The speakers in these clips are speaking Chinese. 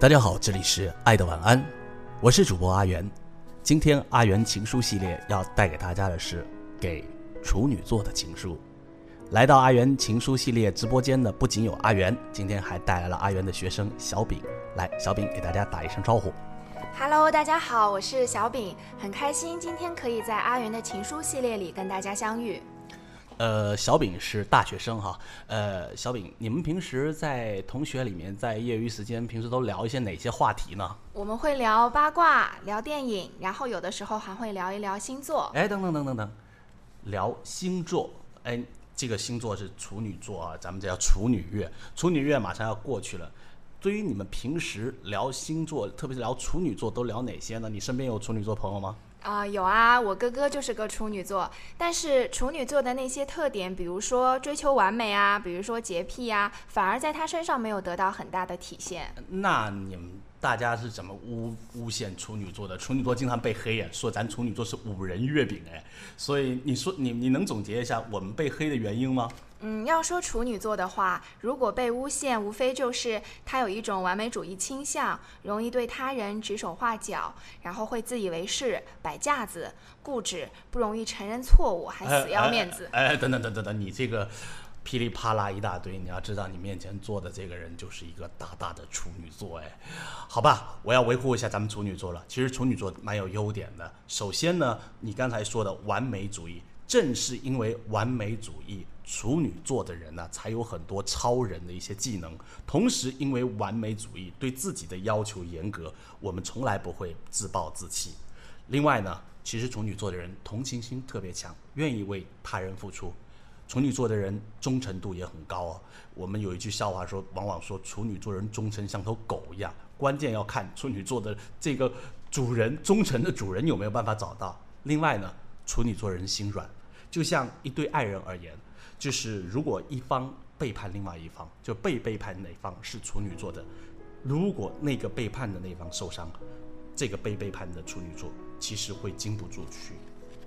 大家好，这里是爱的晚安，我是主播阿元。今天阿元情书系列要带给大家的是给处女座的情书。来到阿元情书系列直播间的不仅有阿元，今天还带来了阿元的学生小饼。来，小饼给大家打一声招呼。Hello，大家好，我是小饼，很开心今天可以在阿元的情书系列里跟大家相遇。呃，小饼是大学生哈。呃，小饼，你们平时在同学里面，在业余时间，平时都聊一些哪些话题呢？我们会聊八卦，聊电影，然后有的时候还会聊一聊星座。哎，等等等等等，聊星座。哎，这个星座是处女座啊，咱们这叫处女月。处女月马上要过去了。对于你们平时聊星座，特别是聊处女座，都聊哪些呢？你身边有处女座朋友吗？啊，有啊，我哥哥就是个处女座，但是处女座的那些特点，比如说追求完美啊，比如说洁癖啊，反而在他身上没有得到很大的体现。那你们大家是怎么诬诬陷处女座的？处女座经常被黑呀，说咱处女座是五仁月饼哎，所以你说你你能总结一下我们被黑的原因吗？嗯，要说处女座的话，如果被诬陷，无非就是他有一种完美主义倾向，容易对他人指手画脚，然后会自以为是、摆架子、固执，不容易承认错误，还死要面子。哎，等等等等等，你这个噼里啪啦一大堆，你要知道，你面前坐的这个人就是一个大大的处女座，哎，好吧，我要维护一下咱们处女座了。其实处女座蛮有优点的。首先呢，你刚才说的完美主义，正是因为完美主义。处女座的人呢，才有很多超人的一些技能。同时，因为完美主义，对自己的要求严格，我们从来不会自暴自弃。另外呢，其实处女座的人同情心特别强，愿意为他人付出。处女座的人忠诚度也很高啊。我们有一句笑话说，往往说处女座人忠诚像头狗一样，关键要看处女座的这个主人忠诚的主人有没有办法找到。另外呢，处女座人心软，就像一对爱人而言。就是如果一方背叛另外一方，就被背叛那方是处女座的，如果那个背叛的那方受伤，这个被背叛的处女座其实会经不住去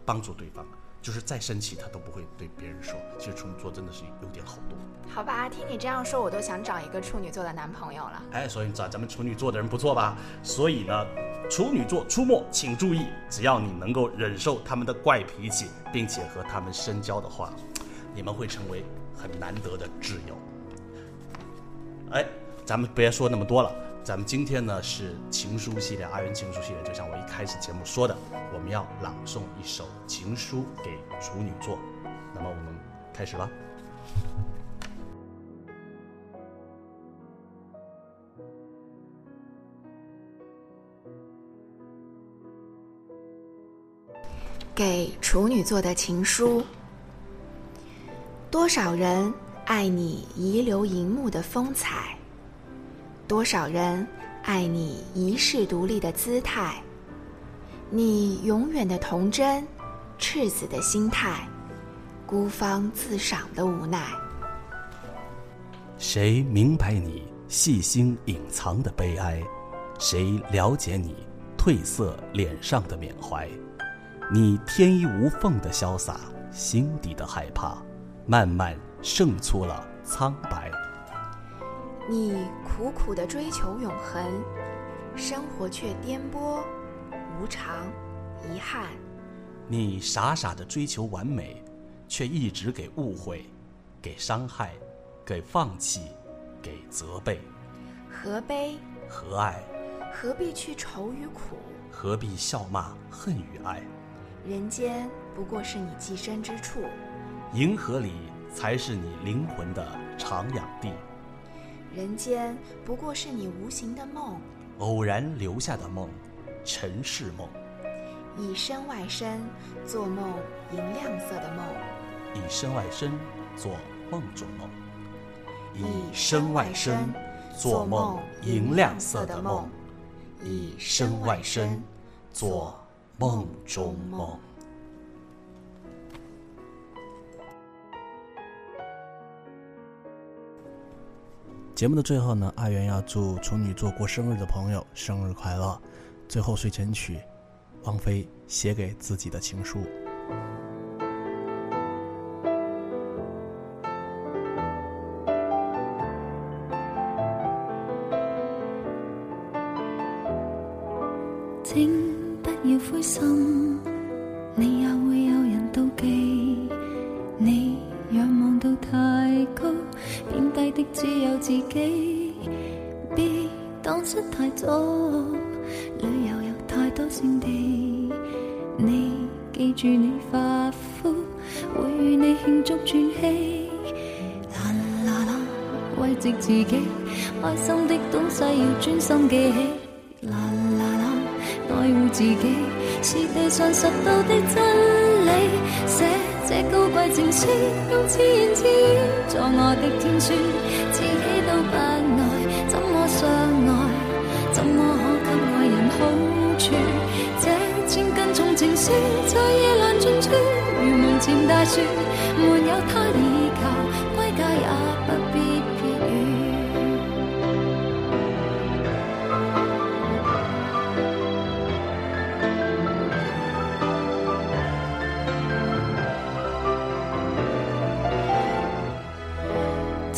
帮助对方，就是再生气他都不会对别人说。其实处女座真的是有点好多。好吧，听你这样说，我都想找一个处女座的男朋友了。哎，所以你找咱们处女座的人不错吧？所以呢，处女座出没请注意，只要你能够忍受他们的怪脾气，并且和他们深交的话。你们会成为很难得的挚友。哎，咱们别说那么多了，咱们今天呢是情书系列，二人情书系列，就像我一开始节目说的，我们要朗诵一首情书给处女座。那么我们开始吧。给处女座的情书。多少人爱你遗留银幕的风采？多少人爱你一世独立的姿态？你永远的童真，赤子的心态，孤芳自赏的无奈。谁明白你细心隐藏的悲哀？谁了解你褪色脸上的缅怀？你天衣无缝的潇洒，心底的害怕。慢慢胜出了苍白。你苦苦的追求永恒，生活却颠簸、无常、遗憾。你傻傻的追求完美，却一直给误会、给伤害、给放弃、给责备。何悲？何爱？何必去愁与苦？何必笑骂恨与爱？人间不过是你寄身之处。银河里才是你灵魂的徜徉地，人间不过是你无形的梦，偶然留下的梦，尘世梦。以身外身，做梦银亮色的梦；以身外身，做梦中梦；以身外身，做梦银亮色的梦；以身外身，做梦中梦。节目的最后呢，阿元要祝处女座过生日的朋友生日快乐。最后睡前曲，王菲写给自己的情书。请不要灰心，你有。望到太高，贬低的只有自己。别当失太早，旅游有太多胜地。你记住你发肤，会与你庆祝转机。啦啦啦，慰藉自己，开心的东西要专心记起。啦啦啦，爱护自己是地上拾到的真理。这高贵情书，用自言自语作我的天书，自己都不爱，怎么相爱？怎么可给爱人好处？这千斤重情书在夜阑尽处，如门前大树，没有他倚靠，归家也不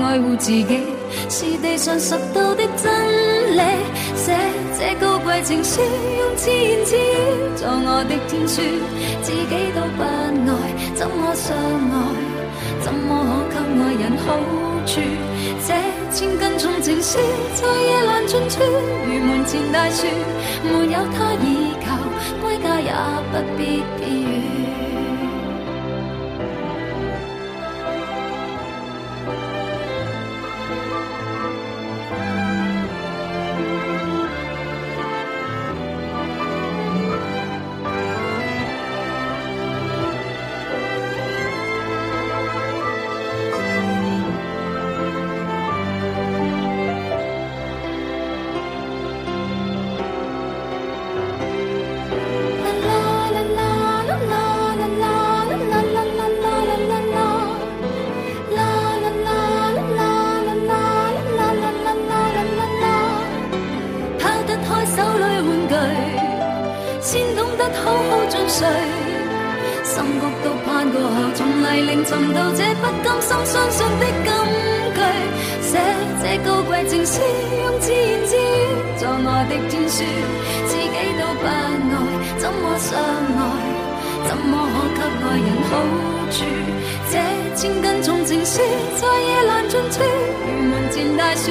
爱护自己是地上拾到的真理。写这高贵情书，用自言自语做我的天书，自己都不爱，怎么相爱？怎么可给爱人好处？这千斤重情书在夜阑尽处，如门前大树，没有他倚靠，归家也不必避雨。得好好进睡。心谷都攀过后，从泥泞寻到这不甘心相信的金句。写这高贵情书，用自言自语作我的天书，自己都不爱，怎么相爱？怎么可给爱人好处？这千斤重情书在夜阑尽处，如门前大树，